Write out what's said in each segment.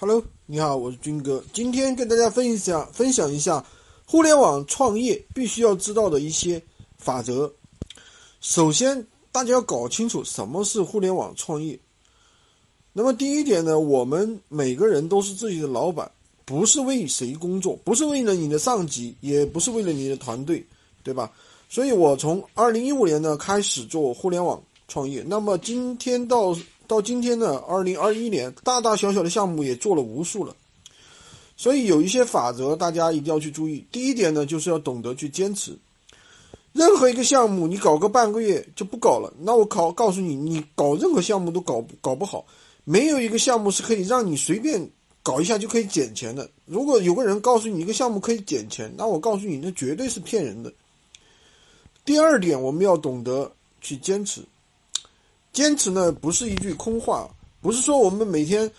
Hello，你好，我是军哥。今天跟大家分享分享一下互联网创业必须要知道的一些法则。首先，大家要搞清楚什么是互联网创业。那么第一点呢，我们每个人都是自己的老板，不是为谁工作，不是为了你的上级，也不是为了你的团队，对吧？所以我从二零一五年呢开始做互联网创业。那么今天到。到今天呢，二零二一年，大大小小的项目也做了无数了，所以有一些法则大家一定要去注意。第一点呢，就是要懂得去坚持。任何一个项目，你搞个半个月就不搞了，那我考告诉你，你搞任何项目都搞搞不好。没有一个项目是可以让你随便搞一下就可以减钱的。如果有个人告诉你一个项目可以减钱，那我告诉你，那绝对是骗人的。第二点，我们要懂得去坚持。坚持呢，不是一句空话，不是说我们每天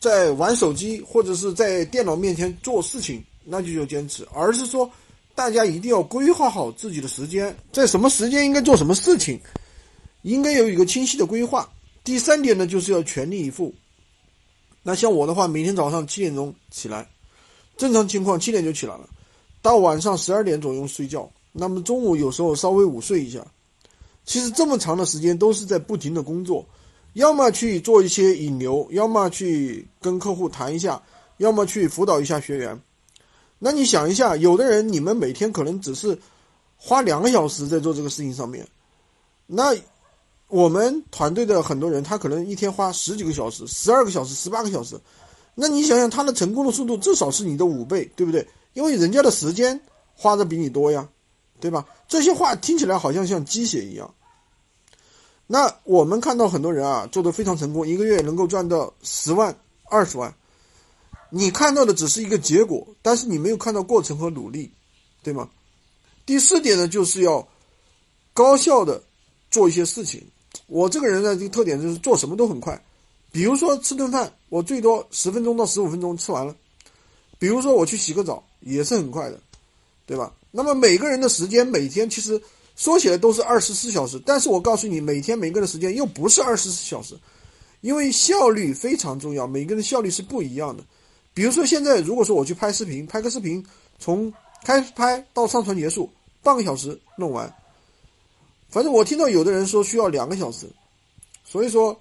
在玩手机或者是在电脑面前做事情，那就叫坚持，而是说大家一定要规划好自己的时间，在什么时间应该做什么事情，应该有一个清晰的规划。第三点呢，就是要全力以赴。那像我的话，每天早上七点钟起来，正常情况七点就起来了，到晚上十二点左右睡觉，那么中午有时候稍微午睡一下。其实这么长的时间都是在不停的工作，要么去做一些引流，要么去跟客户谈一下，要么去辅导一下学员。那你想一下，有的人你们每天可能只是花两个小时在做这个事情上面，那我们团队的很多人他可能一天花十几个小时、十二个小时、十八个小时，那你想想他的成功的速度至少是你的五倍，对不对？因为人家的时间花的比你多呀。对吧？这些话听起来好像像鸡血一样。那我们看到很多人啊，做的非常成功，一个月能够赚到十万、二十万。你看到的只是一个结果，但是你没有看到过程和努力，对吗？第四点呢，就是要高效的做一些事情。我这个人呢，这个特点就是做什么都很快。比如说吃顿饭，我最多十分钟到十五分钟吃完了。比如说我去洗个澡，也是很快的，对吧？那么每个人的时间每天其实说起来都是二十四小时，但是我告诉你，每天每个人的时间又不是二十四小时，因为效率非常重要，每个人的效率是不一样的。比如说现在，如果说我去拍视频，拍个视频从开拍到上传结束，半个小时弄完。反正我听到有的人说需要两个小时，所以说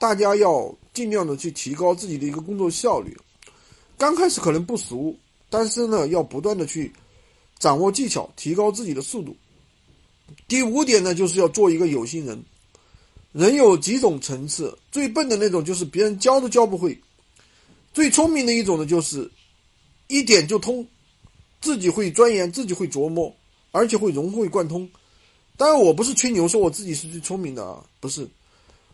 大家要尽量的去提高自己的一个工作效率。刚开始可能不熟，但是呢，要不断的去。掌握技巧，提高自己的速度。第五点呢，就是要做一个有心人。人有几种层次，最笨的那种就是别人教都教不会，最聪明的一种呢就是一点就通，自己会钻研，自己会琢磨，而且会融会贯通。当然，我不是吹牛说我自己是最聪明的啊，不是。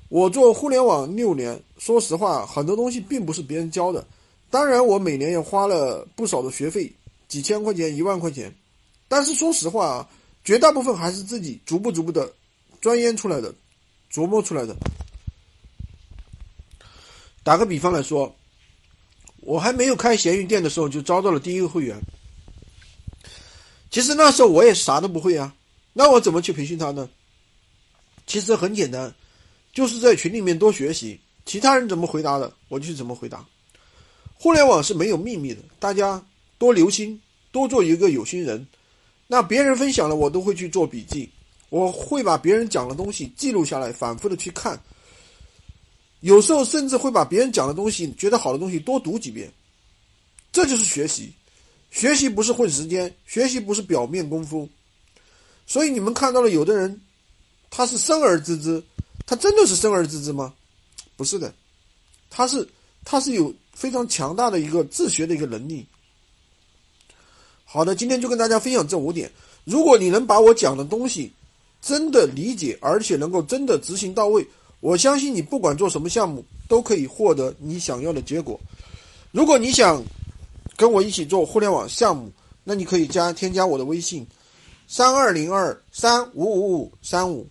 我做互联网六年，说实话，很多东西并不是别人教的。当然，我每年也花了不少的学费。几千块钱、一万块钱，但是说实话啊，绝大部分还是自己逐步逐步的钻研出来的、琢磨出来的。打个比方来说，我还没有开闲鱼店的时候，就招到了第一个会员。其实那时候我也啥都不会啊，那我怎么去培训他呢？其实很简单，就是在群里面多学习，其他人怎么回答的，我就怎么回答。互联网是没有秘密的，大家。多留心，多做一个有心人。那别人分享了，我都会去做笔记。我会把别人讲的东西记录下来，反复的去看。有时候甚至会把别人讲的东西，觉得好的东西多读几遍。这就是学习。学习不是混时间，学习不是表面功夫。所以你们看到了，有的人他是生而知之，他真的是生而知之吗？不是的，他是他是有非常强大的一个自学的一个能力。好的，今天就跟大家分享这五点。如果你能把我讲的东西真的理解，而且能够真的执行到位，我相信你不管做什么项目都可以获得你想要的结果。如果你想跟我一起做互联网项目，那你可以加添加我的微信：三二零二三五五五三五。